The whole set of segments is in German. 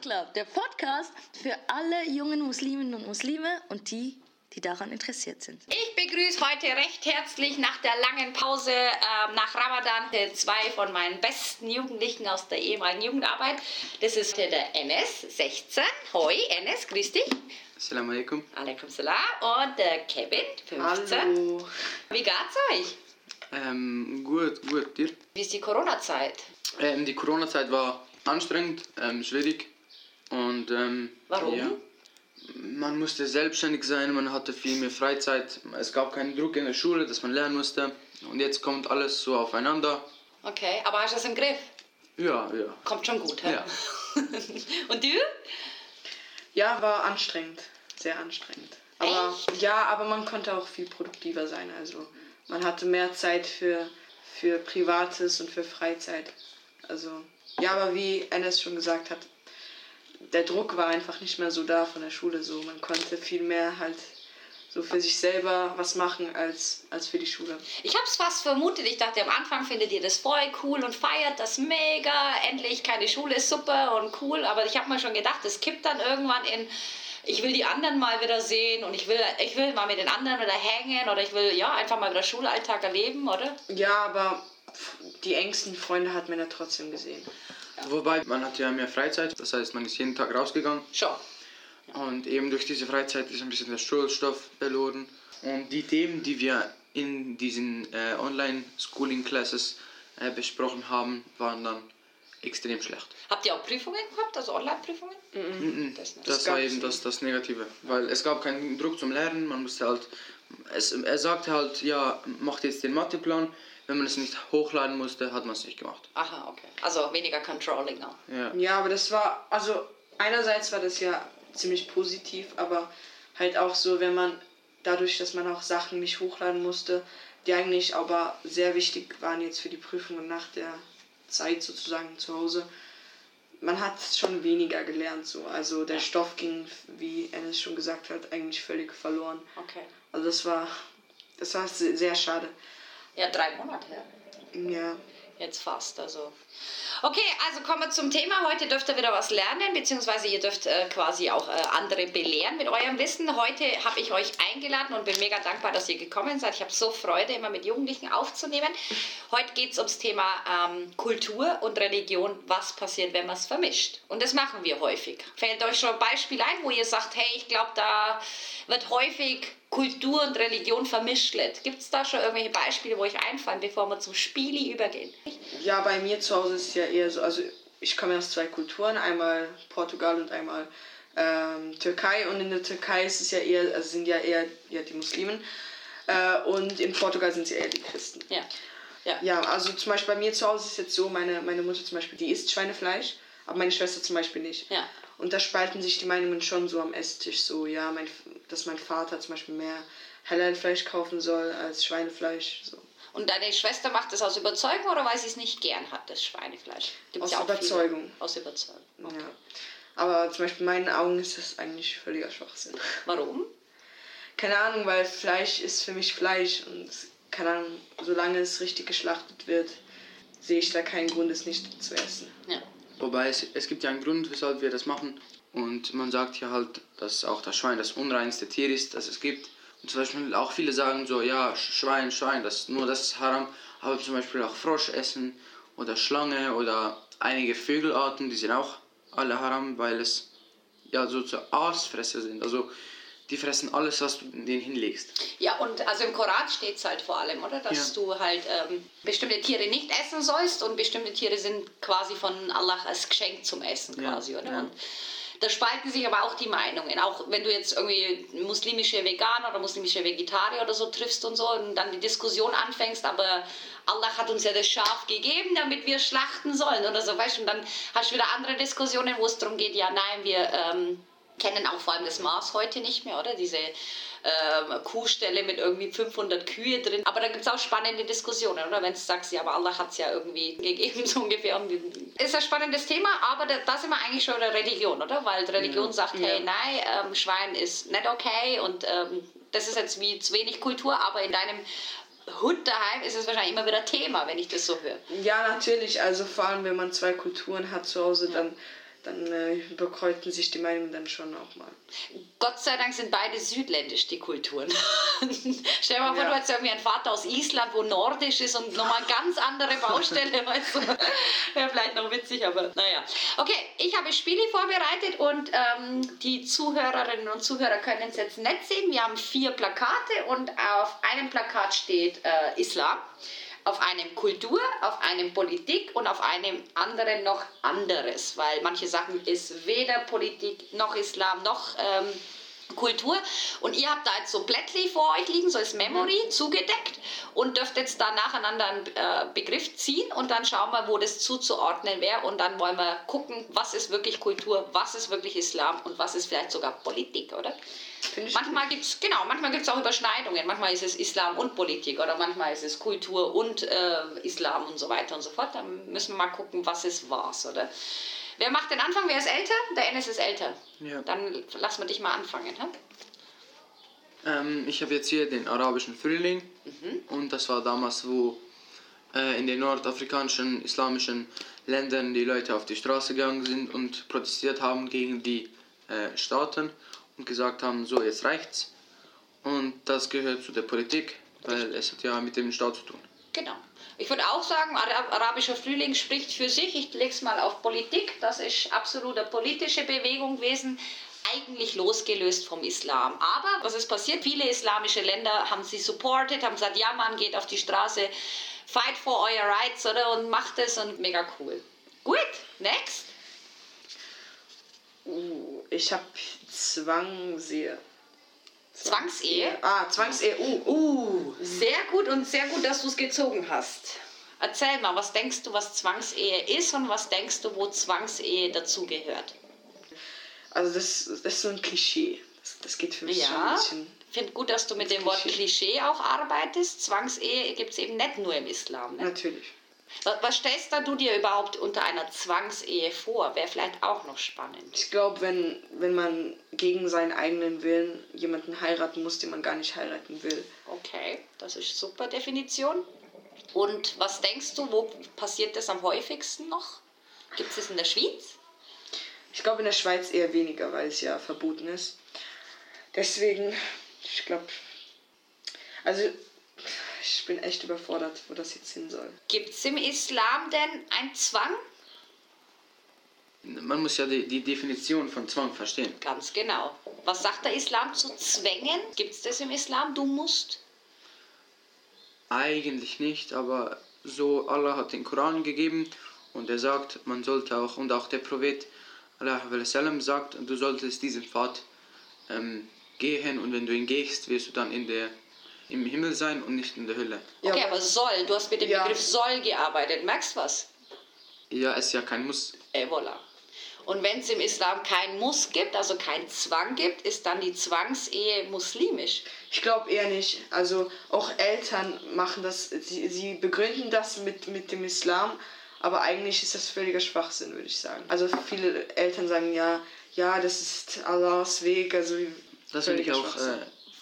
Club, der Podcast für alle jungen Musliminnen und Muslime und die, die daran interessiert sind. Ich begrüße heute recht herzlich nach der langen Pause ähm, nach Ramadan zwei von meinen besten Jugendlichen aus der ehemaligen Jugendarbeit. Das ist der Enes, 16. Hoi, Enes, grüß dich. Assalamu alaikum. Alaikum salam. Und der Kevin, 15. Hallo. Wie geht's euch? Ähm, gut, gut, dir? Wie ist die Corona-Zeit? Ähm, die Corona-Zeit war anstrengend, ähm, schwierig und ähm, Warum? Ja, man musste selbstständig sein, man hatte viel mehr Freizeit, es gab keinen Druck in der Schule, dass man lernen musste und jetzt kommt alles so aufeinander. Okay, aber hast du das im Griff? Ja, ja. Kommt schon gut, hä? Ja. Und du? Ja, war anstrengend. Sehr anstrengend. Aber ja, aber man konnte auch viel produktiver sein. Also man hatte mehr Zeit für, für Privates und für Freizeit. Also ja, aber wie Enes schon gesagt hat, der Druck war einfach nicht mehr so da von der Schule. So man konnte viel mehr halt so für sich selber was machen als, als für die Schule. Ich habe es fast vermutet. Ich dachte, am Anfang findet ihr das voll cool und feiert das mega. Endlich keine Schule ist super und cool. Aber ich habe mir schon gedacht, es kippt dann irgendwann in, ich will die anderen mal wieder sehen und ich will, ich will mal mit den anderen wieder hängen oder ich will ja einfach mal wieder Schulalltag erleben, oder? Ja, aber die engsten Freunde hat man ja trotzdem gesehen. Wobei, man hatte ja mehr Freizeit, das heißt, man ist jeden Tag rausgegangen Schon. und eben durch diese Freizeit ist ein bisschen der Schulstoff verloren. Und die Themen, die wir in diesen äh, Online-Schooling-Classes äh, besprochen haben, waren dann extrem schlecht. Habt ihr auch Prüfungen gehabt, also Online-Prüfungen? Mhm. Das nicht. Das, gab war eben das, das Negative, weil es gab keinen Druck zum Lernen, man musste halt, es, er sagte halt, ja, macht jetzt den Matheplan, wenn man es nicht hochladen musste, hat man es nicht gemacht. Aha, okay. Also weniger Controlling auch. Ja. Ja, aber das war, also einerseits war das ja ziemlich positiv, aber halt auch so, wenn man dadurch, dass man auch Sachen nicht hochladen musste, die eigentlich aber sehr wichtig waren jetzt für die Prüfungen nach der Zeit sozusagen zu Hause, man hat schon weniger gelernt so. Also der Stoff ging, wie Ennis schon gesagt hat, eigentlich völlig verloren. Okay. Also das war, das war se- sehr schade. Ja, drei Monate. Ja. Jetzt fast, also. Okay, also kommen wir zum Thema. Heute dürft ihr wieder was lernen, beziehungsweise ihr dürft äh, quasi auch äh, andere belehren mit eurem Wissen. Heute habe ich euch eingeladen und bin mega dankbar, dass ihr gekommen seid. Ich habe so Freude, immer mit Jugendlichen aufzunehmen. Heute geht es ums Thema ähm, Kultur und Religion. Was passiert, wenn man es vermischt? Und das machen wir häufig. Fällt euch schon ein Beispiel ein, wo ihr sagt, hey, ich glaube, da wird häufig Kultur und Religion vermischt. Gibt es da schon irgendwelche Beispiele, wo euch einfallen, bevor wir zum Spieli übergehen? Ja, bei mir zu Hause ist es ja eher so, also ich komme aus zwei Kulturen, einmal Portugal und einmal ähm, Türkei und in der Türkei ist es ja eher, also sind ja eher ja, die Muslimen äh, und in Portugal sind es ja eher die Christen. Ja. Ja. Ja, also zum Beispiel bei mir zu Hause ist es jetzt so, meine, meine Mutter zum Beispiel, die isst Schweinefleisch, aber meine Schwester zum Beispiel nicht. Ja. Und da spalten sich die Meinungen schon so am Esstisch so, ja, mein, dass mein Vater zum Beispiel mehr Halal-Fleisch kaufen soll als Schweinefleisch. So. Und deine Schwester macht das aus Überzeugung oder weil sie es nicht gern hat, das Schweinefleisch? Gibt's Aus ja auch viele. Überzeugung. Aus Überzeugung. Okay. Ja. Aber zum Beispiel in meinen Augen ist das eigentlich völliger Schwachsinn. Warum? Keine Ahnung, weil Fleisch ist für mich Fleisch und keine Ahnung, solange es richtig geschlachtet wird, sehe ich da keinen Grund, es nicht zu essen. Ja. Wobei es, es gibt ja einen Grund, weshalb wir das machen. Und man sagt ja halt, dass auch das Schwein das unreinste Tier ist, das es gibt. Und zum Beispiel auch viele sagen so, ja, Sch- Schwein, Schwein, das, nur das ist haram. Aber zum Beispiel auch Frosch essen oder Schlange oder einige Vögelarten, die sind auch alle haram, weil es ja so zu Aasfresser sind. Also die fressen alles, was du denen hinlegst. Ja, und also im Koran steht es halt vor allem, oder? Dass Ja. du halt ähm, bestimmte Tiere nicht essen sollst und bestimmte Tiere sind quasi von Allah als Geschenk zum Essen Ja, quasi, oder? ja. Und da spalten sich aber auch die Meinungen. Auch wenn du jetzt irgendwie muslimische Veganer oder muslimische Vegetarier oder so triffst und so und dann die Diskussion anfängst, aber Allah hat uns ja das Schaf gegeben, damit wir schlachten sollen oder so, weißt du? Und dann hast du wieder andere Diskussionen, wo es darum geht, ja, nein, wir ähm, kennen auch vor allem das Maß heute nicht mehr, oder? Diese ähm, Kuhstelle mit irgendwie 500 Kühe drin. Aber da gibt es auch spannende Diskussionen, oder? Wenn du sagst, ja, aber Allah hat es ja irgendwie gegeben, so ungefähr. Ist ein spannendes Thema, aber da, da sind wir eigentlich schon der Religion, oder? Weil Religion sagt, hey, nein, ähm, Schwein ist nicht okay und ähm, das ist jetzt wie zu wenig Kultur, aber in deinem Hund daheim ist es wahrscheinlich immer wieder Thema, wenn ich das so höre. Ja, natürlich. Also vor allem, wenn man zwei Kulturen hat zu Hause, dann dann äh, überkreuzten sich die Meinungen dann schon auch mal. Gott sei Dank sind beide südländisch, die Kulturen. Stell dir mal vor, Ja. du hast irgendwie einen Vater aus Island, wo nordisch ist und nochmal ganz andere Baustelle, weißt du. Wäre vielleicht noch witzig, aber naja. Okay, ich habe Spiele vorbereitet und ähm, die Zuhörerinnen und Zuhörer können es jetzt nicht sehen. Wir haben vier Plakate und auf einem Plakat steht äh, Islam. Auf einem Kultur, auf einem Politik und auf einem anderen noch anderes, weil manche Sachen ist weder Politik noch Islam noch ähm, Kultur. Und ihr habt da jetzt so Blättli vor euch liegen, so als Memory zugedeckt und dürft jetzt da nacheinander einen äh, Begriff ziehen und dann schauen wir, wo das zuzuordnen wäre und dann wollen wir gucken, was ist wirklich Kultur, was ist wirklich Islam und was ist vielleicht sogar Politik, oder? Finde ich Manchmal gibt es, genau, manchmal gibt es auch Überschneidungen. Manchmal ist es Islam und Politik oder manchmal ist es Kultur und äh, Islam und so weiter und so fort. Dann müssen wir mal gucken, was was, oder? Wer macht den Anfang? Wer ist älter? Der Enes ist älter. Ja. Dann lassen wir dich mal anfangen. Hä? Ähm, ich habe jetzt hier den arabischen Frühling und das war damals, wo äh, in den nordafrikanischen islamischen Ländern die Leute auf die Straße gegangen sind und protestiert haben gegen die äh, Staaten und gesagt haben, so jetzt reicht's. Und das gehört zu der Politik, weil es hat ja mit dem Staat zu tun. Genau. Ich würde auch sagen, Ara- arabischer Frühling spricht für sich. Ich lege es mal auf Politik. Das ist absolut eine politische Bewegung gewesen, eigentlich losgelöst vom Islam. Aber was ist passiert? Viele islamische Länder haben sie supported, haben gesagt, ja, man geht auf die Straße, fight for your rights, oder? Und macht es und mega cool. Gut, next. Uh, ich habe Zwangsehe. Zwangsehe. Ah, Zwangsehe. Uh, Uh, sehr gut und sehr gut, dass du es gezogen hast. Erzähl mal, was denkst du, was Zwangsehe ist und was denkst du, wo Zwangsehe dazugehört? Also das, das ist so ein Klischee. Das, das geht für mich schon ein Ja, bisschen. ich finde gut, dass du mit dem Wort Klischee auch arbeitest. Zwangsehe gibt es eben nicht nur im Islam. Ne? Natürlich. Was, stellst da du dir überhaupt unter einer Zwangsehe vor? Wäre vielleicht auch noch spannend. Ich glaube, wenn, wenn man gegen seinen eigenen Willen jemanden heiraten muss, den man gar nicht heiraten will. Okay, das ist super Definition. Und was denkst du, wo passiert das am häufigsten noch? Gibt es das in der Schweiz? Ich glaube in der Schweiz eher weniger, weil es ja verboten ist. Deswegen, ich glaube, also ich bin echt überfordert, wo das jetzt hin soll. Gibt es im Islam denn einen Zwang? Man muss ja die, die Definition von Zwang verstehen. Ganz genau. Was sagt der Islam zu Zwängen? Gibt es das im Islam? Du musst. Eigentlich nicht, aber so Allah hat den Koran gegeben und er sagt, man sollte auch, und auch der Prophet Allah sallam, sagt, du solltest diesen Pfad ähm, gehen und wenn du ihn gehst, wirst du dann in der, im Himmel sein und nicht in der Hölle. Ja, Okay, aber soll. Du hast mit dem Ja. Begriff soll gearbeitet. Merkst du was? Ja, es ist ja kein Muss. Eh, voilà. Und wenn es im Islam kein Muss gibt, also kein Zwang gibt, ist dann die Zwangsehe muslimisch. Ich glaube eher nicht. Also auch Eltern machen das, sie, sie begründen das mit, mit dem Islam, aber eigentlich ist das völliger Schwachsinn, würde ich sagen. Also viele Eltern sagen ja, ja, das ist Allahs Weg, also Das finde ich auch äh,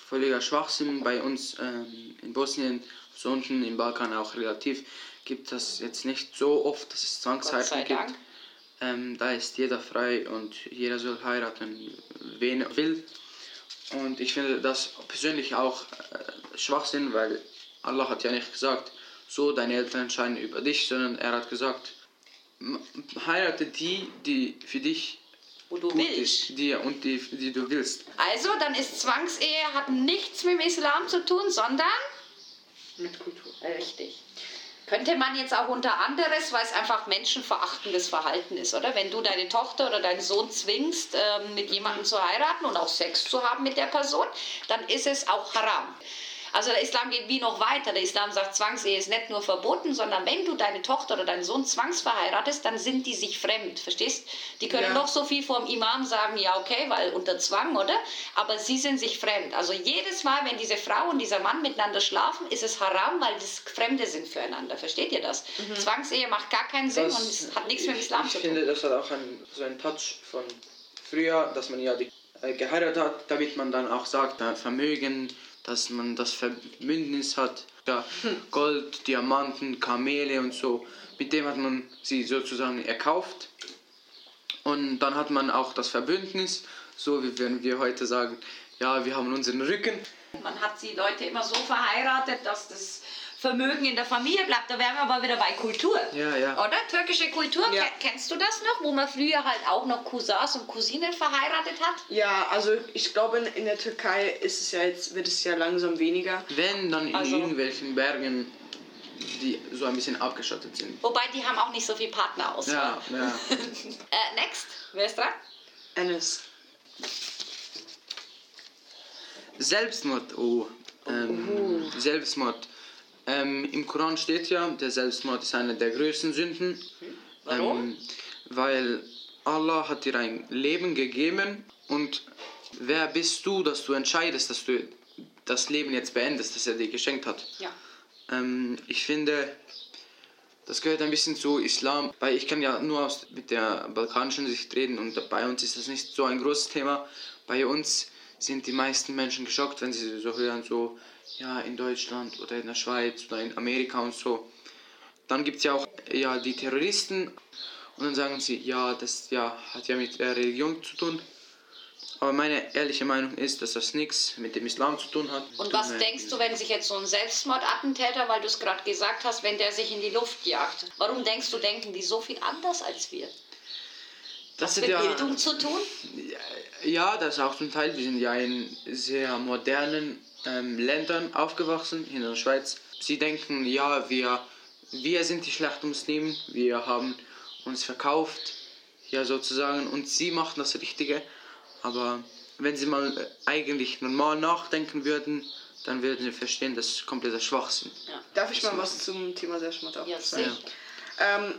völliger Schwachsinn. Bei uns ähm, in Bosnien, so unten im Balkan auch relativ, gibt das jetzt nicht so oft, dass es Zwangsheiraten gibt. Ähm, da ist jeder frei und jeder soll heiraten, wen er will. Und ich finde das persönlich auch äh, Schwachsinn, weil Allah hat ja nicht gesagt, so deine Eltern entscheiden über dich, sondern er hat gesagt, heirate die, die für dich Wo du gut willst. die, und die, die du willst. Also, dann ist Zwangsehe hat nichts mit dem Islam zu tun, sondern mit Kultur. Richtig. Könnte man jetzt auch unter anderes, weil es einfach menschenverachtendes Verhalten ist, oder? Wenn du deine Tochter oder deinen Sohn zwingst, ähm, mit jemandem zu heiraten und auch Sex zu haben mit der Person, dann ist es auch haram. Also der Islam geht wie noch weiter. Der Islam sagt, Zwangsehe ist nicht nur verboten, sondern wenn du deine Tochter oder deinen Sohn zwangsverheiratest, dann sind die sich fremd, verstehst? Die können Ja. noch so viel vom Imam sagen, ja okay, weil unter Zwang, oder? Aber sie sind sich fremd. Also jedes Mal, wenn diese Frau und dieser Mann miteinander schlafen, ist es haram, weil das Fremde sind füreinander. Versteht ihr das? Zwangsehe macht gar keinen Sinn und es hat nichts mit dem Islam ich zu finde, tun. das hat auch ein, so einen Touch von früher, dass man ja die, äh, geheiratet hat, damit man dann auch sagt, äh, Vermögen, dass man das Verbündnis hat, ja, Gold, Diamanten, Kamele und so. Mit dem hat man sie sozusagen erkauft. Und dann hat man auch das Verbündnis, so wie wenn wir heute sagen, ja, wir haben unseren Rücken. Man hat die Leute immer so verheiratet, dass das Vermögen in der Familie bleibt. Da wären wir aber wieder bei Kultur. Ja, ja. Oder? Türkische Kultur, Ja. Ken- kennst du das noch? Wo man früher halt auch noch Cousins und Cousinen verheiratet hat? Ja, also ich glaube, in, der Türkei ist es ja jetzt, wird es ja langsam weniger. Wenn, dann in Also- irgendwelchen Bergen, die so ein bisschen abgeschottet sind. Wobei die haben auch nicht so viel Partnerauswahl. Ja, ja. Äh, next, wer ist dran? Enes. Selbstmord, oh. Ähm, Selbstmord. Ähm, Im Koran steht ja, der Selbstmord ist eine der größten Sünden. Warum? Ähm, weil Allah hat dir ein Leben gegeben und wer bist du, dass du entscheidest, dass du das Leben jetzt beendest, das er dir geschenkt hat. Ja. Ähm, ich finde, das gehört ein bisschen zu Islam, weil ich kann ja nur aus, mit der balkanischen Sicht reden und bei uns ist das nicht so ein großes Thema. Bei uns sind die meisten Menschen geschockt, wenn sie so hören, so, ja, in Deutschland oder in der Schweiz oder in Amerika und so. Dann gibt es ja auch ja, die Terroristen und dann sagen sie, ja, das ja, hat ja mit der Religion zu tun. Aber meine ehrliche Meinung ist, dass das nichts mit dem Islam zu tun hat. Und was denkst du, wenn sich jetzt so ein Selbstmordattentäter, weil du es gerade gesagt hast, wenn der sich in die Luft jagt? Warum denkst du, denken die so viel anders als wir? das Mit hat ja, Bildung zu tun? Ja, das auch zum Teil. Wir sind ja in sehr modernen ähm, Ländern aufgewachsen, in der Schweiz. Sie denken, ja, wir, wir sind die schlechten Muslimen, wir haben uns verkauft, ja sozusagen, und sie machen das Richtige. Aber wenn sie mal äh, eigentlich normal nachdenken würden, dann würden sie verstehen, das ist kompletter Schwachsinn. Darf ich mal was zum Thema Selbstmord auch Ja, sagen? sicher. Ähm,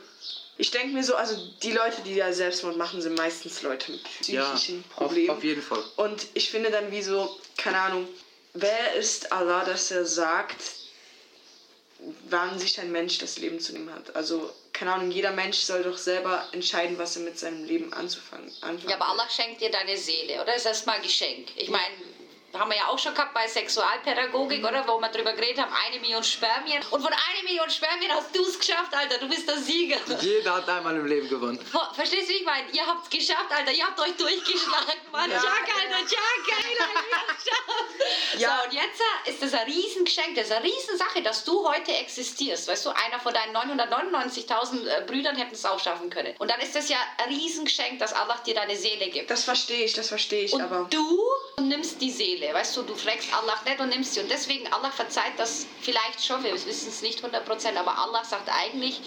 ich denke mir so, also die Leute, die ja Selbstmord machen, sind meistens Leute mit Ja, psychischen auf, Problemen. auf jeden Fall. Und ich finde dann wie so, keine Ahnung, wer ist Allah, dass er sagt, wann sich ein Mensch das Leben zu nehmen hat? Also, keine Ahnung, jeder Mensch soll doch selber entscheiden, was er mit seinem Leben anzufangen anfangen Ja, aber. Allah schenkt dir deine Seele, oder? Das ist erstmal ein Geschenk. Ich meine, haben wir ja auch schon gehabt bei Sexualpädagogik, oder? Wo wir drüber geredet haben, eine Million Spermien. Und von einer Million Spermien hast du es geschafft, Alter. Du bist der Sieger. Jeder hat einmal im Leben gewonnen. Ver- Verstehst du, wie ich meine? Ihr habt es geschafft, Alter. Ihr habt euch durchgeschlagen, Mann. Ja. Jack, Alter. Jack, geil, Alter. Geschafft. Ja. So, und jetzt äh, ist das ein Riesengeschenk. Das ist eine Riesensache, dass du heute existierst. Weißt du, einer von deinen 999.000 äh, Brüdern hätten es auch schaffen können. Und dann ist das ja ein Riesengeschenk, dass Allah dir deine Seele gibt. Das verstehe ich, das verstehe ich, Und aber du nimmst die Seele, weißt du, du fragst Allah nicht und nimmst sie. Und deswegen, Allah verzeiht das vielleicht schon, wir wissen es nicht 100%, aber Allah sagt eigentlich,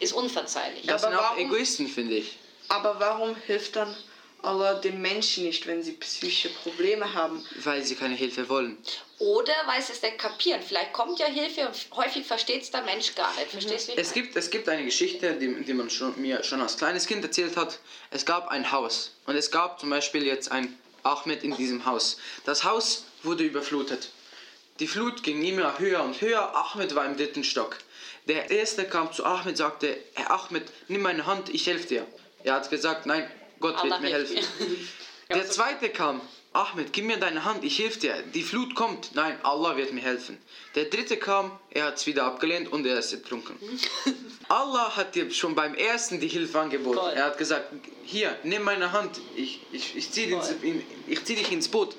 ist unverzeihlich. Das Aber sind auch warum- Egoisten, finde ich. Aber warum hilft dann Allah den Menschen nicht, wenn sie psychische Probleme haben? Weil sie keine Hilfe wollen. Oder weil sie es nicht kapieren. Vielleicht kommt ja Hilfe und häufig versteht es der Mensch gar nicht. Verstehst ich Es gibt, es gibt eine Geschichte, die, die man schon, mir schon als kleines Kind erzählt hat. Es gab ein Haus und es gab zum Beispiel jetzt ein Ahmed in diesem Haus. Das Haus wurde überflutet. Die Flut ging immer höher und höher. Ahmed war im dritten Stock. Der erste kam zu Ahmed, sagte, Herr Ahmed, nimm meine Hand, ich helfe dir. Er hat gesagt, nein, Gott Allah wird mir helfen. mir. Der zweite kam, Ahmed, gib mir deine Hand, ich helfe dir. Die Flut kommt. Nein, Allah wird mir helfen. Der dritte kam, er hat es wieder abgelehnt und er ist ertrunken. Allah hat dir schon beim ersten die Hilfe angeboten. Voll. Er hat gesagt, hier, nimm meine Hand, ich, ich, ich ziehe zieh dich ins Boot.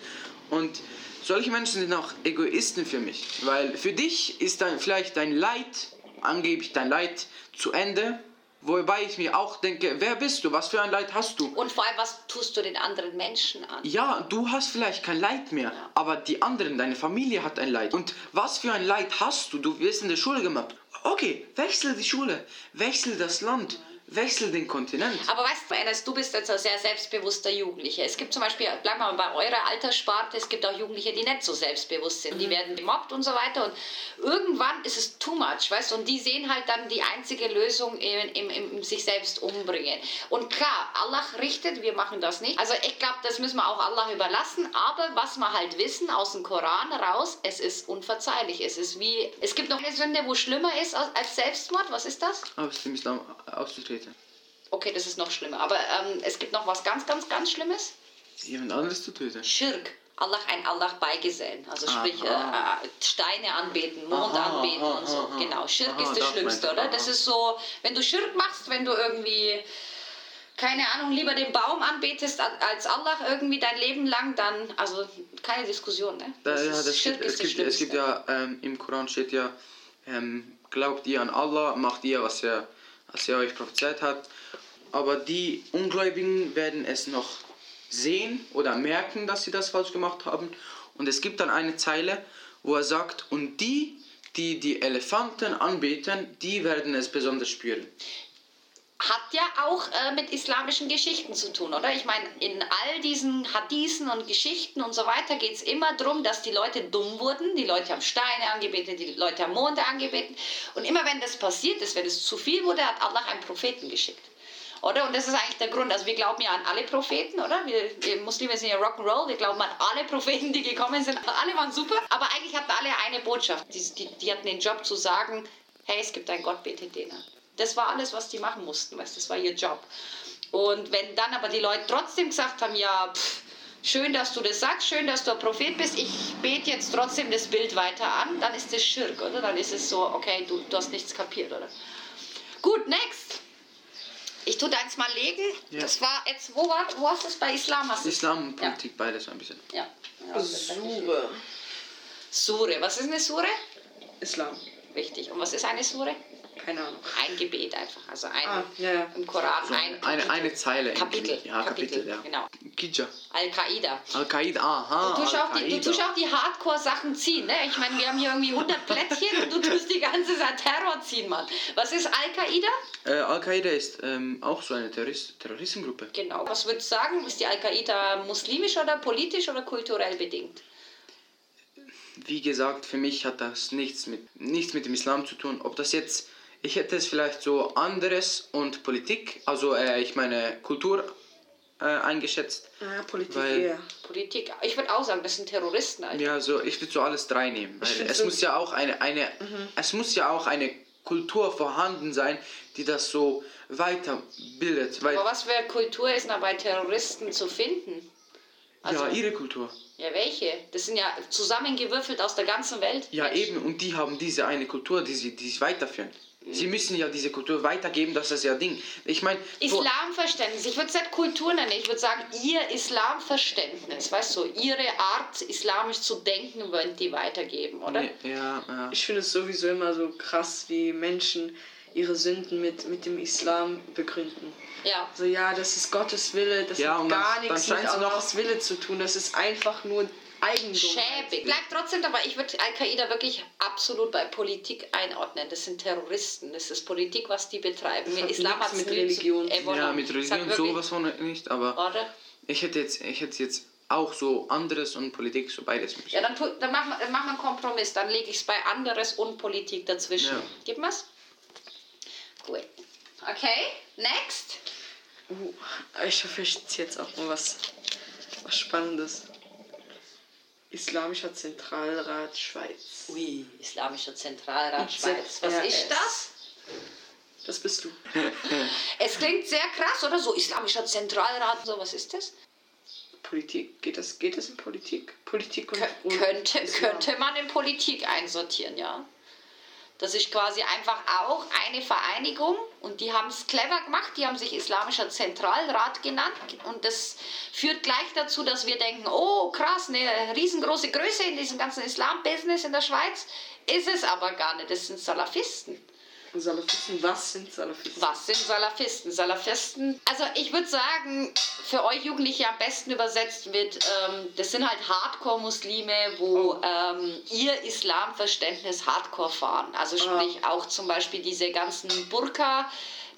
Und solche Menschen sind auch Egoisten für mich. Weil für dich ist dann vielleicht dein Leid, angeblich dein Leid, zu Ende. Wobei ich mir auch denke, wer bist du? Was für ein Leid hast du? Und vor allem, was tust du den anderen Menschen an? Ja, du hast vielleicht kein Leid mehr, aber die anderen, deine Familie hat ein Leid. Und was für ein Leid hast du? Du wirst in der Schule gemacht. Okay, wechsel die Schule, wechsel das Land, wechsel den Kontinent. Aber weißt du, Enes, du bist jetzt ein sehr selbstbewusster Jugendlicher. Es gibt zum Beispiel, bleiben wir mal bei eurer Alterssparte, es gibt auch Jugendliche, die nicht so selbstbewusst sind. Die werden gemobbt und so weiter. Und irgendwann ist es too much, weißt du? Und die sehen halt dann die einzige Lösung im, im, im sich selbst umbringen. Und klar, Allah richtet, wir machen das nicht. Also ich glaube, das müssen wir auch Allah überlassen. Aber was wir halt wissen aus dem Koran raus, es ist unverzeihlich. Es ist wie, es gibt noch eine Sünde, wo schlimmer ist als als Selbstmord. Was ist das? Aus dem Islam auszutreten. Okay, das ist noch schlimmer. Aber ähm, es gibt noch was ganz, ganz, ganz Schlimmes. Jemand anderes zu töten. Schirk. Allah ein Allah beigesellen. Also sprich äh, Aha. äh, Steine anbeten, Mond Aha, anbeten aha, und so. Genau. Schirk ist das Schlimmste, oder? Das ist so, wenn du Schirk machst, wenn du irgendwie keine Ahnung, lieber den Baum anbetest als Allah irgendwie dein Leben lang, dann, also keine Diskussion, ne? Da, Das ja, ist- das Schirk gibt, es, ist das gibt, es gibt Schlimmste. ja, ähm, im Koran steht ja, ähm, glaubt ihr an Allah, macht ihr, was er, was er euch prophezeit hat. Aber die Ungläubigen werden es noch sehen oder merken, dass sie das falsch gemacht haben. Und es gibt dann eine Zeile, wo er sagt, und die, die die Elefanten anbeten, die werden es besonders spüren. Hat ja auch äh, mit islamischen Geschichten zu tun, oder? Ich meine, in all diesen Hadithen und Geschichten und so weiter geht es immer darum, dass die Leute dumm wurden. Die Leute haben Steine angebetet, die Leute haben Monde angebetet. Und immer wenn das passiert ist, wenn es zu viel wurde, hat Allah einen Propheten geschickt. Oder? Und das ist eigentlich der Grund. Also wir glauben ja an alle Propheten, oder? Wir, wir Muslime sind ja Rock'n'Roll. Wir glauben an alle Propheten, die gekommen sind. Alle waren super. Aber eigentlich hatten alle eine Botschaft. Die, die, die hatten den Job zu sagen, hey, es gibt einen Gott, betet den an. Das war alles, was die machen mussten. Weißt? Das war ihr Job. Und wenn dann aber die Leute trotzdem gesagt haben, ja, pff, schön, dass du das sagst, schön, dass du ein Prophet bist, ich bete jetzt trotzdem das Bild weiter an, dann ist das Schirk, oder? Dann ist es so, okay, du, du hast nichts kapiert, oder? Gut, next. Ich tue deins mal legen. Ja. Das war jetzt, wo, war, wo hast du es bei Islam? Hast? Islam und Politik, beides ein bisschen. Ja. ja. Sure. Sure. Was ist eine Sure? Islam. Wichtig. Und was ist eine Sure? Keine Ahnung. Ein Gebet einfach. Also ein, Ah, ja, ja. im Koran ein Eine, eine Zeile. im- Kapitel. Ja, Kapitel, ja. Genau. Kijja. Al-Qaida. Al-Qaida, aha. Du tust, auch die, du tust auch die Hardcore-Sachen ziehen, ne? Ich meine, wir haben hier irgendwie 100 Plättchen und du tust die ganze Zeit Terror ziehen, Mann. Was ist Al-Qaida? Äh, Al-Qaida ist ähm, auch so eine Terrorist Terroristengruppe. Genau. Was würdest du sagen? Ist die Al-Qaida muslimisch oder politisch oder kulturell bedingt? Wie gesagt, für mich hat das nichts mit, nichts mit dem Islam zu tun. Ob das jetzt, ich hätte es vielleicht so anderes und Politik, also äh, ich meine Kultur äh, eingeschätzt. Ja, Politik Weil- eher. Politik. Ich würde auch sagen, das sind Terroristen, Alter. Ja, so ich würde so alles drei nehmen, es so- muss ja auch eine, eine es muss ja auch eine Kultur vorhanden sein, die das so weiterbildet, weil Aber was für Kultur ist denn bei Terroristen zu finden? Also, ja ihre Kultur. ja, welche? Das sind ja zusammengewürfelt aus der ganzen Welt. Ja, Mensch. eben, und die haben diese eine Kultur, die sie, die sie weiterführen. Sie müssen ja diese Kultur weitergeben, das ist ja Ding. Ich meine, Islamverständnis. Ich würde es nicht Kultur nennen. Ich würde sagen, ihr Islamverständnis. Weißt du, ihre Art, islamisch zu denken, wollen die weitergeben, oder? ja, ja. Ich finde es sowieso immer so krass, wie Menschen ihre Sünden mit, mit dem Islam begründen. Ja. So, ja, das ist Gottes Wille, das Ja, hat dann- gar dann nichts mit scheint sie noch- Allahs Wille zu tun, das ist einfach nur Eigentum. Schäbig. Bleibt trotzdem dabei, ich würde Al-Qaida wirklich absolut bei Politik einordnen. Das sind Terroristen. Das ist Politik, was die betreiben. Das Mit hat Islam nichts hat's mit zu- Religion. Voilà. ja, mit hat Religion sowas von nicht, aber Oder? ich hätte jetzt, ich hätte jetzt auch so anderes und Politik, so beides. Ja, dann, dann machen wir wir einen Kompromiss. Dann lege ich es bei anderes und Politik dazwischen. Ja. Gib mir's? Gut. Okay, next. Uh, ich hoffe, ich ziehe jetzt auch mal was, was Spannendes. Islamischer Zentralrat Schweiz. Ui, Islamischer Zentralrat. Schweiz. Was ist das? Das bist du. Es klingt sehr krass, oder? So Islamischer Zentralrat. So, was ist das? Politik, geht das, geht das in Politik? Politik und Kö könnte, Islam. könnte man in Politik einsortieren, ja. Das ist quasi einfach auch eine Vereinigung und die haben es clever gemacht, die haben sich Islamischer Zentralrat genannt und das führt gleich dazu, dass wir denken, oh krass, eine riesengroße Größe in diesem ganzen Islam-Business in der Schweiz, ist es aber gar nicht, das sind Salafisten. Salafisten, was sind Salafisten? Was sind Salafisten? Salafisten, also ich würde sagen, für euch Jugendliche am besten übersetzt wird, ähm, das sind halt Hardcore-Muslime, wo ähm, ihr Islamverständnis Hardcore fahren. Also sprich auch zum Beispiel diese ganzen Burka-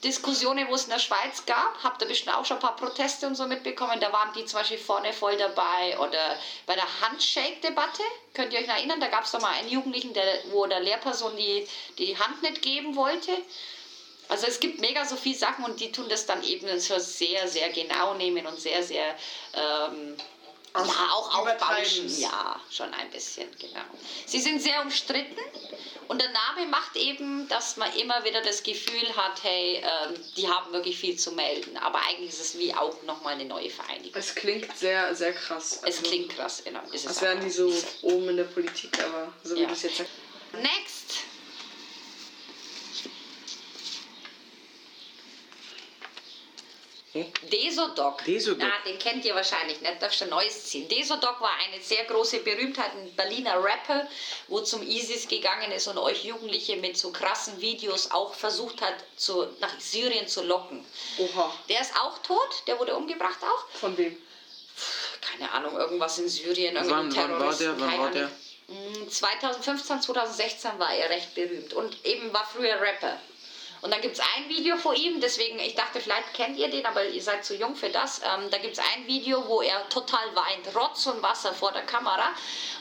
Diskussionen, wo es in der Schweiz gab, habt ihr bestimmt auch schon ein paar Proteste und so mitbekommen. Da waren die zum Beispiel vorne voll dabei. Oder bei der Handshake-Debatte, könnt ihr euch noch erinnern, da gab es doch mal einen Jugendlichen, der, wo der Lehrperson die, die Hand nicht geben wollte. Also es gibt mega so viele Sachen und die tun das dann eben so sehr, sehr genau nehmen und sehr, sehr ähm, Aus- ja, auch aufbauschen. Ja, schon ein bisschen, genau. Sie sind sehr umstritten und der Name macht eben, dass man immer wieder das Gefühl hat, hey, ähm, die haben wirklich viel zu melden. Aber eigentlich ist es wie auch nochmal eine neue Vereinigung. Es klingt sehr, sehr krass. Es Also, klingt krass, genau. Ist es Als wären die so oben in der Politik, aber so wie Ja. du es jetzt sagst. Next. Desodoc. Desodoc. Na, den kennt ihr wahrscheinlich nicht, darfst du ein neues ziehen. Desodoc war eine sehr große Berühmtheit, ein Berliner Rapper, wo zum ISIS gegangen ist und euch Jugendliche mit so krassen Videos auch versucht hat, zu, nach Syrien zu locken. Oha. Der ist auch tot, der wurde umgebracht auch. Von wem? Keine Ahnung, irgendwas in Syrien, irgendwie Wann, wann war Terroristen, der? Wann war der? Ahnung. Mm, 2015, 2016 war er recht berühmt und eben war früher Rapper. Und dann gibt es ein Video von ihm, deswegen, ich dachte, vielleicht kennt ihr den, aber ihr seid zu jung für das. Ähm, da gibt es ein Video, wo er total weint, Rotz und Wasser vor der Kamera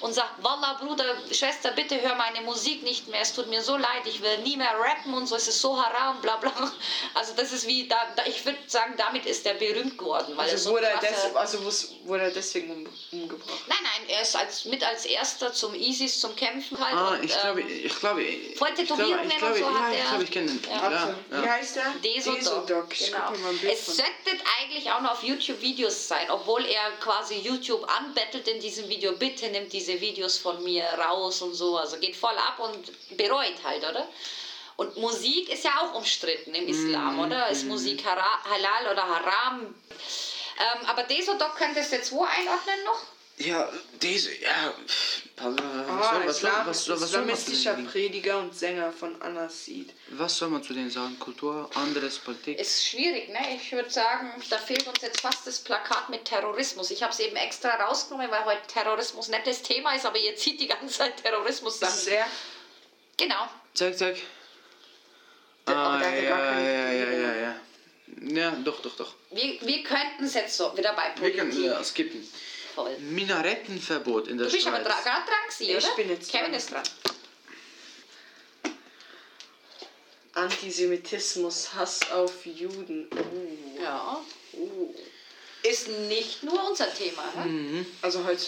und sagt, Wallah, Bruder, Schwester, bitte hör meine Musik nicht mehr, es tut mir so leid, ich will nie mehr rappen und so, es ist so haram, bla bla. Also das ist wie, da, da, ich würde sagen, damit ist er berühmt geworden. Weil er Also so wurde, er krasse- des, also wurde er deswegen um, umgebracht? Nein, nein, er ist als, mit als erster zum ISIS zum Kämpfen halt. Ah, und, ich glaube, ähm, ich glaube, ich glaube, Tätowierungen ich glaube, und so ja, hat ich er. glaube, ich kenne den. Ja. Warte, ja. Wie heißt der? Desodoc. Ich Genau. Es sollte eigentlich auch noch auf YouTube Videos sein, obwohl er quasi YouTube anbettelt in diesem Video. Bitte nimmt diese Videos von mir raus und so. Also geht voll ab und bereut halt, oder? Und Musik ist ja auch umstritten im Islam, Mhm, oder? Ist Musik hara- halal oder haram? Ähm, aber Desodoc könntest du jetzt wo einordnen noch? Ja, diese, ja. Was soll, was, soll, Islam, was, soll, was, soll man zu islamistischer denen, Prediger und Sänger von Anasid. was soll man zu denen sagen? Kultur, anderes, Politik? Ist schwierig, ne? Ich würde sagen, da fehlt uns jetzt fast das Plakat mit Terrorismus. Ich habe es eben extra rausgenommen, weil heute Terrorismus nicht das Thema ist, aber ihr zieht die ganze Zeit Terrorismus Das ist er. Genau. Zeig. Der- aber Ah, ja, ja, ja, Tätowierung. ja, ja. Ja, doch, doch, doch. Wir, wir könnten es jetzt so wieder bei Wir Politik können ja, skippen. Voll. Minarettenverbot in der Du bist aber Schweiz. gerade dran gewesen, Ich oder? bin jetzt Kevin dran. ist dran. Antisemitismus, Hass auf Juden. Oh. Ja. Ist nicht nur unser Thema, ne? Mhm. Also heute,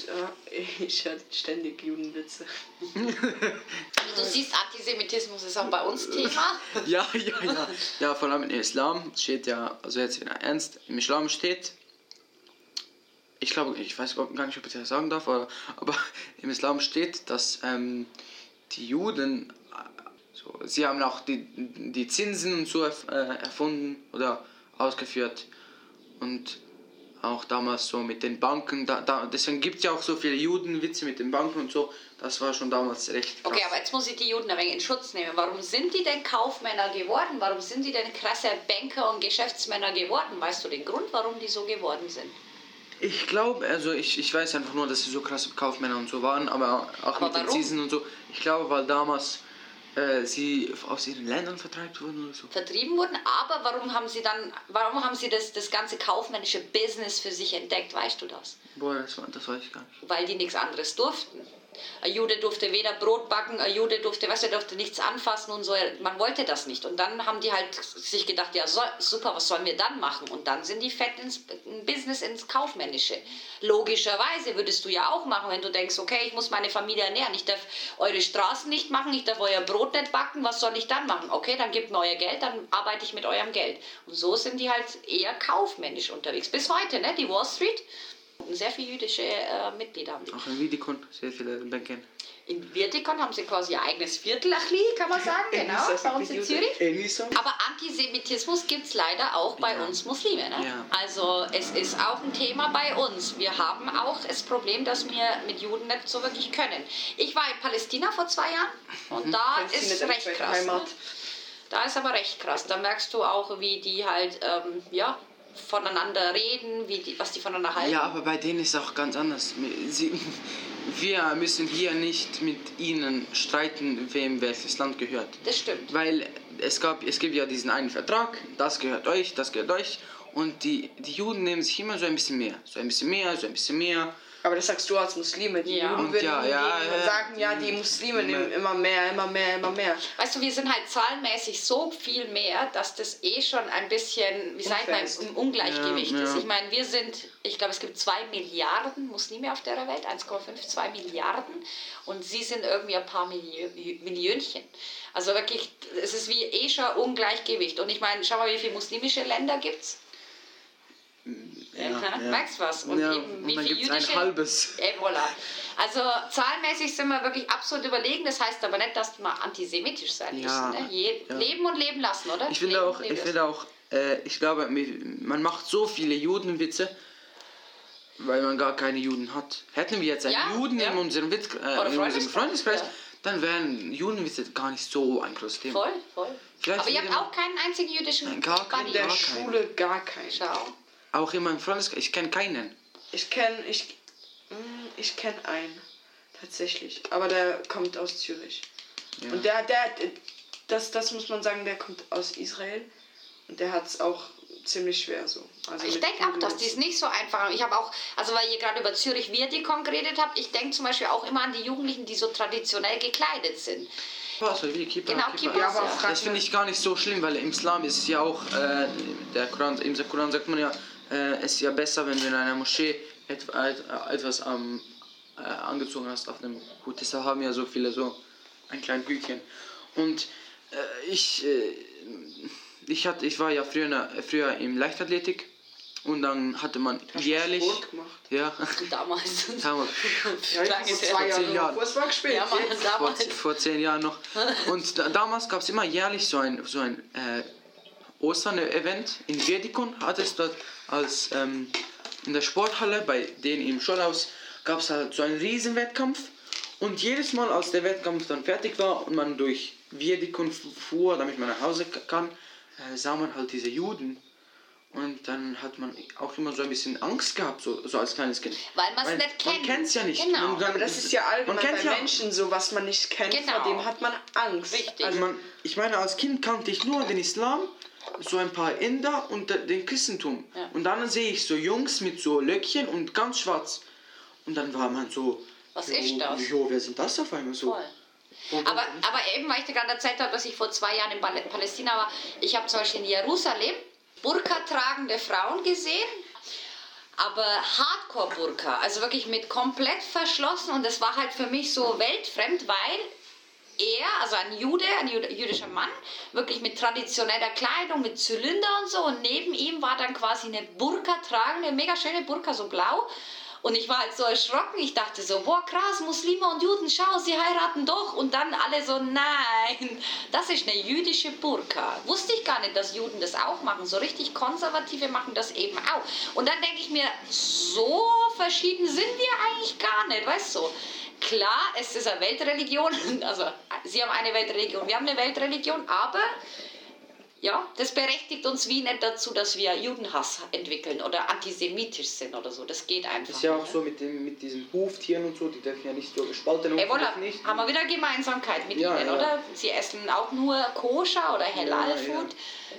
äh, ich höre ständig Judenwitze. Du siehst, Antisemitismus ist auch bei uns Thema. Ja, ja, ja. Ja, vor allem im Islam steht ja, also jetzt wieder ernst, im Islam steht, ich glaube, ich weiß gar nicht, ob ich das sagen darf, aber, aber im Islam steht, dass ähm, die Juden, so, sie haben auch die, die Zinsen und so äh, erfunden oder ausgeführt und auch damals so mit den Banken, da, da, deswegen gibt es ja auch so viele Judenwitze mit den Banken und so, das war schon damals recht krass. Okay, aber jetzt muss ich die Juden ein wenig in Schutz nehmen. Warum sind die denn Kaufmänner geworden? Warum sind die denn krasse Banker und Geschäftsmänner geworden? Weißt du den Grund, warum die so geworden sind? Ich glaube, also ich, ich weiß einfach nur, dass sie so krasse Kaufmänner und so waren, aber auch Aber mit den warum? Zinsen und so. Ich glaube, weil damals äh, sie aus ihren Ländern vertreibt wurden oder so. vertrieben wurden, aber warum haben sie dann, warum haben sie das, das ganze kaufmännische Business für sich entdeckt, weißt du das? Boah, das, das weiß ich gar nicht. Weil die nichts anderes durften. Ein Jude durfte weder Brot backen, ein Jude durfte, du, er durfte nichts anfassen und so. Man wollte das nicht. Und dann haben die halt sich gedacht, ja so, super, was sollen wir dann machen? Und dann sind die fett ins Business, ins Kaufmännische. Logischerweise würdest du ja auch machen, wenn du denkst, okay, ich muss meine Familie ernähren, ich darf eure Straßen nicht machen, ich darf euer Brot nicht backen, was soll ich dann machen? Okay, dann gebt mir euer Geld, dann arbeite ich mit eurem Geld. Und so sind die halt eher kaufmännisch unterwegs. Bis heute, ne? Die Wall Street. Sehr viele jüdische äh, Mitglieder haben die. Auch in Vidikon sehr viele Banken. In Wirtikon haben sie quasi ihr eigenes Viertel, Achli, kann man sagen, genau, bei uns in. Zürich. Aber Antisemitismus gibt es leider auch bei Ja. uns Muslime. Ne? Ja. Also es ist auch ein Thema bei uns. Wir haben auch das Problem, dass wir mit Juden nicht so wirklich können. Ich war in Palästina vor zwei Jahren und da Palästina ist recht krass. Ne? Da ist aber recht krass. Da merkst du auch, wie die halt ähm, ja, voneinander reden, wie die, was die voneinander halten. Ja, aber bei denen ist auch ganz anders. Sie, wir müssen hier nicht mit ihnen streiten, wem welches Land gehört. Das stimmt. Weil es, gab, es gibt ja diesen einen Vertrag, das gehört euch, das gehört euch. Und die, die Juden nehmen sich immer so ein bisschen mehr. So ein bisschen mehr, so ein bisschen mehr. Aber das sagst du als Muslime. Die Ja. Juden würden ja, ja, ja. sagen, ja, die Muslime nehmen immer mehr, immer mehr, immer mehr. Weißt du, wir sind halt zahlenmäßig so viel mehr, dass das eh schon ein bisschen, wie sagt man, im Ungleichgewicht Ja, ist. Ich meine, wir sind, ich glaube, es gibt zwei Milliarden Muslime auf der Welt, 1,5, 2 Milliarden. Und sie sind irgendwie ein paar Milliö Millionchen. Also wirklich, es ist wie eh schon Ungleichgewicht. Und ich meine, schau mal, wie viele muslimische Länder gibt es? Ja, Merkst was? Und ja, eben, und wie dann viel gibt es jüdische... ein halbes. Eh, voilà. Also zahlenmäßig sind wir wirklich absolut überlegen. Das heißt aber nicht, dass man antisemitisch sein Ja, müssen. Ne? Je, ja. Leben und leben lassen, oder? Ich finde auch, und ich finde auch, äh, ich glaube, man macht so viele Judenwitze, weil man gar keine Juden hat. Hätten wir jetzt einen Ja, Juden ja. in unserem, Witz, äh, in unserem Freundeskreis, ja. dann wären Judenwitze gar nicht so ein großes Thema. Voll, voll. Vielleicht Aber ihr habt auch keinen einzigen jüdischen Nein, gar keinen. In der Gar keinen. Schule gar keinen. Schau. Auch in meinem Freundeskreis, ich kenne keinen. Ich kenne ich, mm, ich kenn einen. Tatsächlich. Aber der kommt aus Zürich. Ja. Und der, der, das, das muss man sagen, der kommt aus Israel. Und der hat es auch ziemlich schwer so. Also Ich denke auch, dass die es nicht so einfach haben. Ich habe auch, also weil ihr gerade über Zürich Virdikon geredet habt, ich denke zum Beispiel auch immer an die Jugendlichen, die so traditionell gekleidet sind. Also wie Kippa, Genau, Kippa. Kippa, Ja, aber Das finde ich gar nicht so schlimm, weil im Islam ist es ja auch, äh, der Koran, im Koran sagt man ja, äh, es ist ja besser, wenn du in einer Moschee et, etwas am, äh, angezogen hast auf einem Hut. Deshalb haben ja so viele so ein kleines Hütchen. Und äh, ich, äh, ich, hatte, ich war ja früher, früher im Leichtathletik und dann hatte man Hast jährlich... Sport gemacht? Ja, Damals. damals. Ja, vor zehn Jahren. War gespielt? Ja, Mann, vor, vor zehn Jahren noch. Und da, damals gab es immer jährlich so ein, so ein äh, Ostern-Event in Wiedikon. Hat es dort als ähm, in der Sporthalle bei denen im Schulhaus gab es halt so einen riesen Wettkampf. Und jedes Mal, als der Wettkampf dann fertig war und man durch Wiedikon fuhr, damit man nach Hause kann, äh, sah man halt diese Juden. Und dann hat man auch immer so ein bisschen Angst gehabt, so, so als kleines Kind. Weil man's nicht kennt. Man kennt es ja nicht. Genau. Man, dann, Aber das ist ja allgemein man kennt bei ja, Menschen so, was man nicht kennt, Genau. vor dem hat man Angst. Richtig. Also man, ich meine, als Kind kannte ich nur den Islam, so ein paar Inder und de- den Christentum. Ja. Und dann sehe ich so Jungs mit so Löckchen und ganz schwarz. Und dann war man so. Was jo, ist das? Jo, wer sind das auf einmal so? Voll. Aber, aber eben, weil ich dir gerade erzählt habe, dass ich vor zwei Jahren in Pal- Palästina war, ich habe zum Beispiel in Jerusalem Burka tragende Frauen gesehen, aber Hardcore-Burka, also wirklich mit komplett verschlossen und das war halt für mich so weltfremd, weil er, also ein Jude, ein jüdischer Mann, wirklich mit traditioneller Kleidung, mit Zylinder und so und neben ihm war dann quasi eine Burka tragende, mega schöne Burka, so blau und ich war halt so erschrocken. Ich dachte so, boah, krass, Muslime und Juden, schau, sie heiraten doch. Und dann alle so, nein, das ist eine jüdische Burka. Wusste ich gar nicht, dass Juden das auch machen. So richtig Konservative machen das eben auch. Und dann denke ich mir, so verschieden sind wir eigentlich gar nicht, weißt du? Klar, es ist eine Weltreligion, also sie haben eine Weltreligion, wir haben eine Weltreligion, aber ja, das berechtigt uns wie nicht dazu, dass wir Judenhass entwickeln oder antisemitisch sind oder so. Das geht einfach Das ist ja auch nicht. so mit, dem, mit diesen Huftieren und so, die dürfen ja nicht so gespalten Ey, voilà, nicht. haben wir wieder Gemeinsamkeit mit Ja, ihnen, ja. oder? Sie essen auch nur Koscher oder Halal-Food. Ja,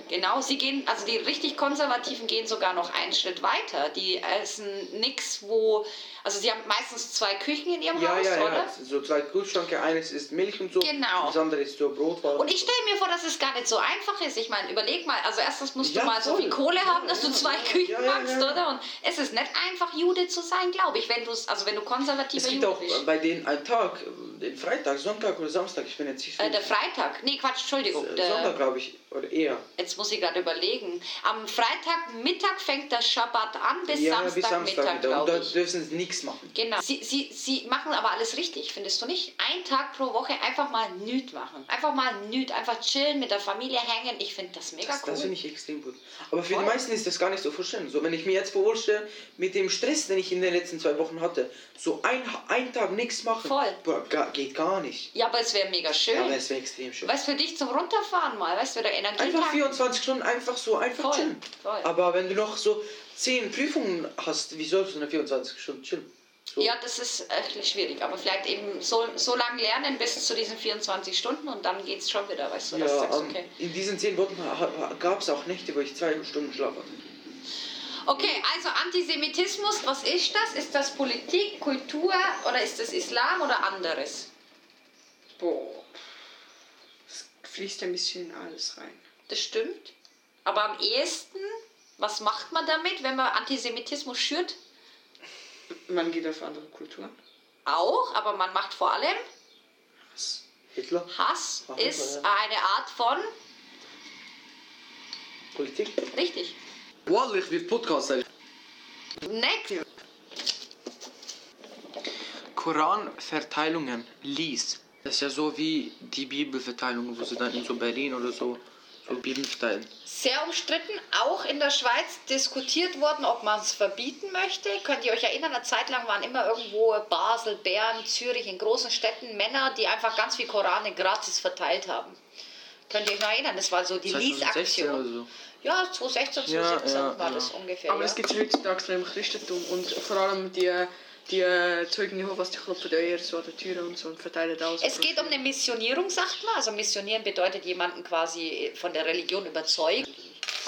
Genau, sie gehen, also die richtig Konservativen gehen sogar noch einen Schritt weiter. Die essen nichts, wo, also sie haben meistens zwei Küchen in ihrem Ja, Haus, ja, oder? ja. So zwei Kühlschränke, eines ist Milch und so. Genau. Das andere ist so Brotwaren. Und ich stelle mir vor, dass es gar nicht so einfach ist. Ich meine, überleg mal, also erstens musst Ja, du mal so voll. viel Kohle haben, dass du zwei Küchen machst, oder? Und es ist nicht einfach, Jude zu sein, glaube ich, wenn du also wenn du konservativer es gibt Jude auch bist. bei denen einen Tag, den Freitag, Sonntag oder Samstag, ich bin jetzt nicht Äh, der Freitag, nee, Quatsch, Entschuldigung. Der, Sonntag, glaube ich, oder eher. Jetzt muss ich gerade überlegen. Am Freitagmittag fängt der Schabbat an bis ja, Samstagmittag, Samstag. Und da glaube ich. dürfen sie nichts machen. Genau. Sie, sie, sie machen aber alles richtig, findest du nicht? Ein Tag pro Woche einfach mal nüt machen. Einfach mal nüt, einfach chillen, mit der Familie hängen. Ich finde das mega Das, cool. das finde ich extrem gut. Aber für Voll. die meisten ist das gar nicht so vorstellen. So, wenn ich mir jetzt vorstelle, mit dem Stress, den ich in den letzten zwei Wochen hatte, so ein, ein Tag nichts machen, Voll. boah, geht gar nicht. ja, aber es wäre mega schön. Ja, aber es wäre extrem schön. Weißt für dich zum Runterfahren mal, weißt du, wieder Energie Einfach tanken. 24 Stunden einfach so, einfach Voll, chillen. voll. Aber wenn du noch so 10 Prüfungen hast, wie sollst du eine 24 Stunden chillen? So. Ja, das ist echt schwierig, aber vielleicht eben so, so lange lernen bis zu diesen 24 Stunden und dann geht's schon wieder, weißt du, dass du Ja, sagst, ähm, okay. in diesen 10 Wochen gab es auch Nächte, wo ich zwei Stunden Schlaf hatte. Okay, also Antisemitismus, was ist das? Ist das Politik, Kultur oder ist das Islam oder anderes? Boah. Es fließt ein bisschen in alles rein. Das stimmt. Aber am ehesten, was macht man damit, wenn man Antisemitismus schürt? Man geht auf andere Kulturen. Auch, aber man macht vor allem Hitler, Hass Ach, ist ja. eine Art von Politik. richtig. Wallah, ich will Podcast sein. Next. Koranverteilungen lies. Das ist ja so wie die Bibelverteilung, wo sie dann in so Berlin oder so, Bibeln verteilen. sehr umstritten, auch in der Schweiz diskutiert worden, ob man es verbieten möchte. Könnt ihr euch erinnern, eine Zeit lang waren immer irgendwo Basel, Bern, Zürich, in großen Städten Männer, die einfach ganz viel Korane gratis verteilt haben. Könnt ihr euch noch erinnern? Das war so die 2016 oder Lease-Aktion. Ja, 2016, Ja, 2017 ja, war ja. das ungefähr. Aber ja. das gibt es heutzutage im Christentum und vor allem die, die äh, Zeugen Jehovas, die klopfen eher so an der Tür und so und verteilen aus. Es geht um eine Missionierung, sagt man. Also missionieren bedeutet jemanden quasi von der Religion überzeugen.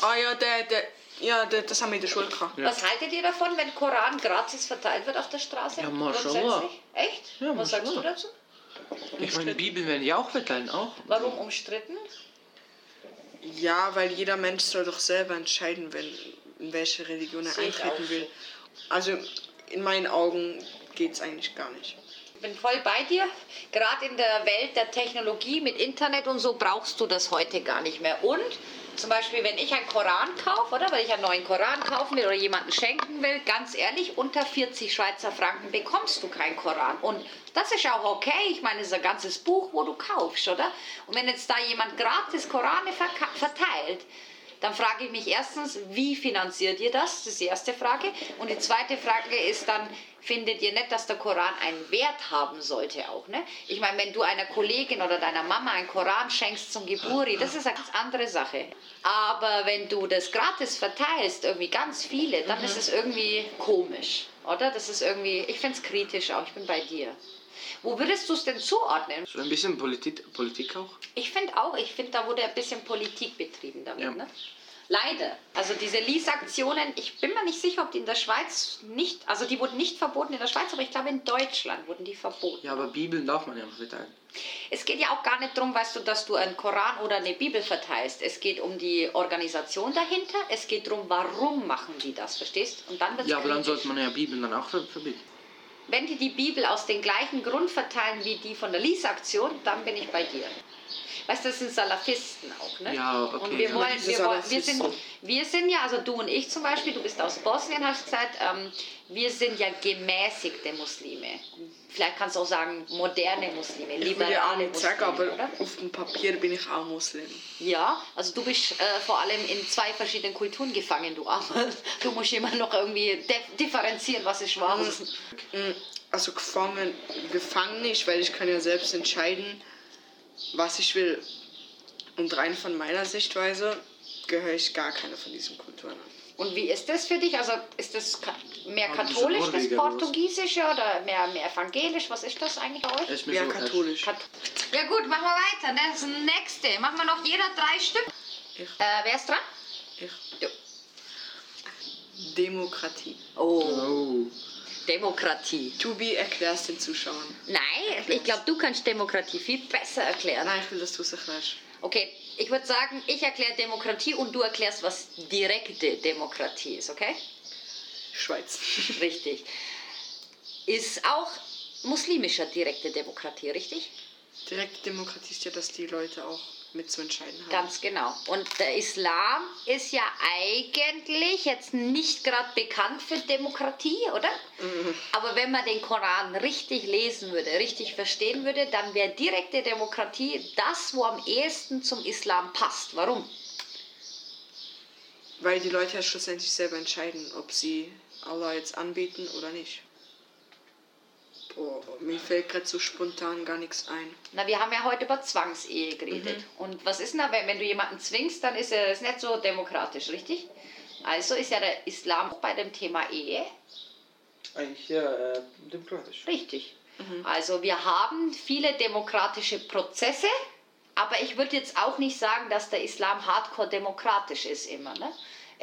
Ah ja, der, der, ja der, das haben wir in der Schule gehabt. Ja. Was haltet ihr davon, wenn Koran gratis verteilt wird auf der Straße? Ja, Mashallah. Grundsätzlich? Echt? Ja, Was sagst du dazu? Ich meine, Bibel werden ja auch verteilen, auch. Warum umstritten? Ja, weil jeder Mensch soll doch selber entscheiden, wenn, in welche Religion er eintreten will. Also in meinen Augen geht es eigentlich gar nicht. Ich bin voll bei dir. Gerade in der Welt der Technologie mit Internet und so brauchst du das heute gar nicht mehr. Und zum Beispiel, wenn ich einen Koran kaufe, oder wenn ich einen neuen Koran kaufen will oder jemanden schenken will, ganz ehrlich, unter 40 Schweizer Franken bekommst du keinen Koran. Und das ist auch okay. Ich meine, es ist ein ganzes Buch, wo du kaufst, oder? Und wenn jetzt da jemand gratis Korane verteilt, dann frage ich mich erstens, wie finanziert ihr das? Das ist die erste Frage. Und die zweite Frage ist dann, findet ihr nicht, dass der Koran einen Wert haben sollte auch? Ne? Ich meine, wenn du einer Kollegin oder deiner Mama einen Koran schenkst zum Geburi, das ist eine ganz andere Sache. Aber wenn du das gratis verteilst, irgendwie ganz viele, dann ist es irgendwie komisch, oder? Das ist irgendwie, ich finde es kritisch auch, ich bin bei dir. Wo würdest du es denn zuordnen? So ein bisschen Politik, Politik auch. Ich finde auch, ich finde, da wurde ein bisschen Politik betrieben damit. Ja. Ne? Leider. Also diese Lease-Aktionen, ich bin mir nicht sicher, ob die in der Schweiz nicht, also die wurden nicht verboten in der Schweiz, aber ich glaube in Deutschland wurden die verboten. Ja, aber Bibeln darf man ja noch verteilen. Es geht ja auch gar nicht darum, weißt du, dass du einen Koran oder eine Bibel verteilst. Es geht um die Organisation dahinter. Es geht darum, warum machen die das, verstehst? Und dann wird's Ja, aber dann sollte man ja Bibeln dann auch ver verbieten. Wenn die die Bibel aus dem gleichen Grund verteilen wie die von der Lease-Aktion, dann bin ich bei dir. Weißt du, das sind Salafisten auch, ne? Ja, okay. Und wir, Ja, wollen, wir, wollen, wir, sind, wir sind ja, also du und ich zum Beispiel, du bist aus Bosnien, hast gesagt, ähm, wir sind ja gemäßigte Muslime. Vielleicht kannst du auch sagen, moderne Muslime, Ich will ja auch liberale nicht sagen, aber oder? auf dem Papier bin ich auch Muslim. Ja, also du bist äh, vor allem in zwei verschiedenen Kulturen gefangen, du Armer. Du musst immer noch irgendwie dif- differenzieren, was ist wahr. Mm, Also gefangen, gefangen nicht, weil ich kann ja selbst entscheiden, was ich will. Und rein von meiner Sichtweise gehöre ich gar keine von diesen Kulturen an. Und wie ist das für dich? Also ist das mehr katholisch, das? Portugiesische oder mehr, mehr evangelisch? Was ist das eigentlich bei euch? Ist mir Ja, so- katholisch. Kat- Ja gut, machen wir weiter. ne? Das nächste. Machen wir noch jeder drei Stück. Ich. Äh, wer ist dran? Ich. Du. Demokratie. Oh, Oh. Demokratie. Tubi, erklärst den Zuschauern. Nein, ich glaube, du kannst Demokratie viel besser erklären. Nein, ich will, dass du es erklärst. Okay, ich würde sagen, ich erkläre Demokratie und du erklärst, was direkte Demokratie ist, okay? Schweiz. Richtig. Ist auch muslimischer direkte Demokratie, richtig? Direkte Demokratie ist ja, dass die Leute auch mitzuentscheiden haben. Ganz genau. Und der Islam ist ja eigentlich jetzt nicht gerade bekannt für Demokratie, oder? Aber wenn man den Koran richtig lesen würde, richtig verstehen würde, dann wäre direkte Demokratie das, wo am ehesten zum Islam passt. Warum? Weil die Leute ja schlussendlich selber entscheiden, ob sie Allah jetzt anbeten oder nicht. Boah, mir fällt gerade so spontan gar nichts ein. Na, wir haben ja heute über Zwangsehe geredet. Und was ist denn da, wenn, wenn du jemanden zwingst, dann ist er das nicht so demokratisch, richtig? Also ist ja der Islam auch bei dem Thema Ehe Eigentlich ja äh, demokratisch. Richtig. Also wir haben viele demokratische Prozesse, aber ich würde jetzt auch nicht sagen, dass der Islam hardcore demokratisch ist immer. Ne?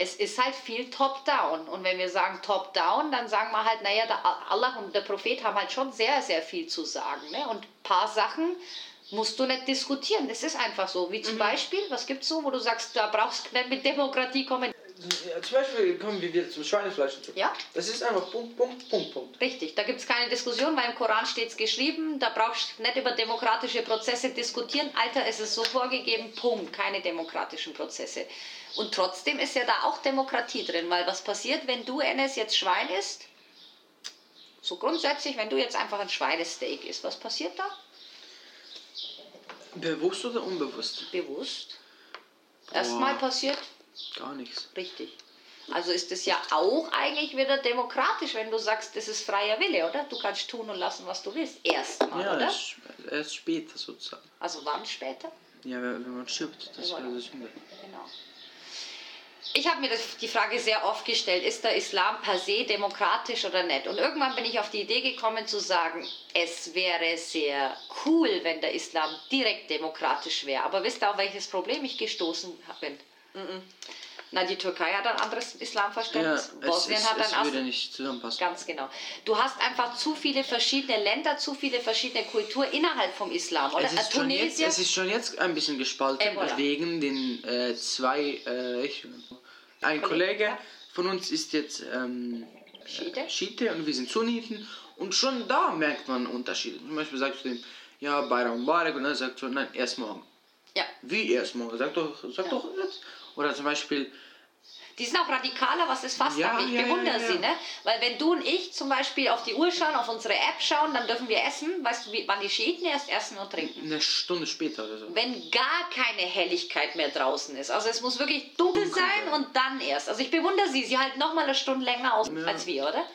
Es ist halt viel top-down. Und wenn wir sagen top-down, dann sagen wir halt, naja, der Allah und der Prophet haben halt schon sehr, sehr viel zu sagen. Ne? Und ein paar Sachen musst du nicht diskutieren. Das ist einfach so. Wie zum Beispiel, was gibt es so, wo du sagst, da brauchst du nicht mit Demokratie kommen. Zum Beispiel kommen wir wieder zum Schweinefleisch und so. Ja. Das ist einfach Punkt, Punkt, Punkt, Punkt. Richtig, da gibt es keine Diskussion, weil im Koran steht es geschrieben, da brauchst du nicht über demokratische Prozesse diskutieren. Alter, es ist so vorgegeben, Punkt, keine demokratischen Prozesse. Und trotzdem ist ja da auch Demokratie drin, weil was passiert, wenn du, Enes, jetzt Schwein isst? So grundsätzlich, wenn du jetzt einfach ein Schweinesteak isst, was passiert da? Bewusst oder unbewusst? Bewusst. Erstmal passiert Gar nichts. Richtig. Also ist es ja auch eigentlich wieder demokratisch, wenn du sagst, das ist freier Wille, oder? Du kannst tun und lassen, was du willst. Erstmal, Ja, oder? erst, erst später sozusagen. Also wann später? Ja, wenn man stirbt, das wäre das Sünde. Genau. Ich habe mir das, die Frage sehr oft gestellt, ist der Islam per se demokratisch oder nicht? Und irgendwann bin ich auf die Idee gekommen zu sagen, es wäre sehr cool, wenn der Islam direkt demokratisch wäre. Aber wisst ihr, auf welches Problem ich gestoßen bin? Na, die Türkei hat ein anderes Ja, Islamverständnis. es, Bosnien es, hat ein es anderes. würde nicht zusammenpassen. Ganz genau. Du hast einfach zu viele verschiedene Länder, zu viele verschiedene Kulturen innerhalb vom Islam, oder? Es ist, schon jetzt, Tunesien, es ist schon jetzt ein bisschen gespalten Äh, voilà. wegen den äh, zwei äh, Richtungen. Ein Kollege, ja. von uns ist jetzt ähm, Schiite. äh, Schiite und wir sind Sunniten und schon da merkt man Unterschiede. Zum Beispiel sagst du dem, ja, Bayram Mubarak und dann sagt so, nein, erst morgen. ja. Wie erst morgen? Sag doch, sag doch jetzt. Oder zum Beispiel, Die sind auch radikaler, was das Fass Ja, angeht. Ich ja, bewundere ja. sie, ne? Weil wenn du und ich zum Beispiel auf die Uhr schauen, auf unsere App schauen, dann dürfen wir essen. Weißt du, wann die Schiiten erst essen und trinken? eine Stunde später oder so. Wenn gar keine Helligkeit mehr draußen ist. Also es muss wirklich dunkel Dunkel sein und dann erst. Also ich bewundere sie. Sie halten noch mal eine Stunde länger aus als wir, oder?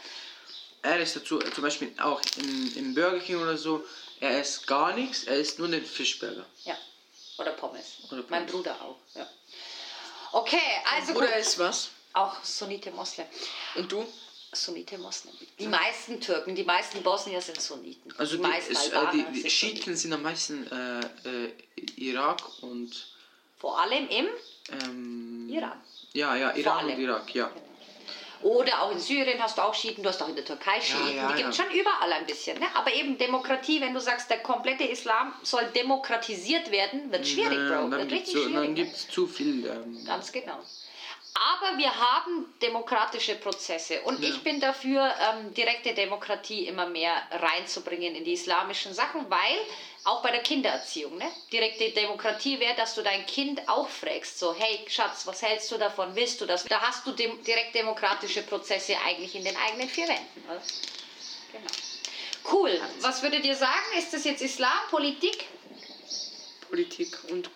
Er ist dazu, zum Beispiel auch im, im Burger King oder so, er isst gar nichts, er isst nur den Fischburger. Ja. Oder Pommes. Oder Mein Pommes. Bruder auch. Ja. Okay, also Bruder gut. ist was? Auch Sunnite Moslem. Und du? Sunnite Moslem. Die meisten Türken, die meisten Bosnier sind Sunniten. Also die die, meisten es, äh, Albaner die, sind die. Schiiten sind am meisten äh, äh, Irak und Vor allem im ähm, Iran. Ja, ja, Iran und Irak, ja. Oder auch in Syrien hast du auch Schiiten, du hast auch in der Türkei Schiiten. ja, die gibt es ja. schon überall ein bisschen. Ne? Aber eben Demokratie, wenn du sagst, der komplette Islam soll demokratisiert werden, wird schwierig, Naja, Bro. Dann Wird gibt es richtig so, schwierig. dann ne? gibt's zu viel. Ähm, Ganz genau. Aber wir haben demokratische Prozesse und Ja. ich bin dafür, ähm, direkte Demokratie immer mehr reinzubringen in die islamischen Sachen, weil auch bei der Kindererziehung, ne? direkte Demokratie wäre, dass du dein Kind auch fragst, so hey Schatz, was hältst du davon, willst du das? Da hast du dem, direkt demokratische Prozesse eigentlich in den eigenen vier Wänden. Oder? Genau. Cool. Was würdet ihr sagen? Ist das jetzt Islam, Politik? Politik und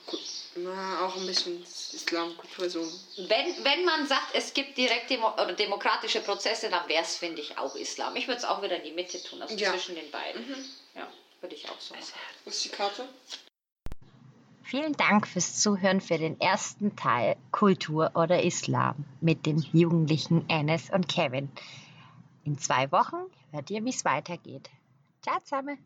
na, auch ein bisschen Islamkultur. So. Wenn, wenn man sagt, es gibt direkt demo oder demokratische Prozesse, dann wäre es, finde ich, auch Islam. Ich würde es auch wieder in die Mitte tun, also Ja. zwischen den beiden. Ja, würde ich auch so machen. Wo ist die Karte? Vielen Dank fürs Zuhören für den ersten Teil Kultur oder Islam mit den Jugendlichen Enes und Kevin. In zwei Wochen hört ihr, wie es weitergeht. Ciao zusammen!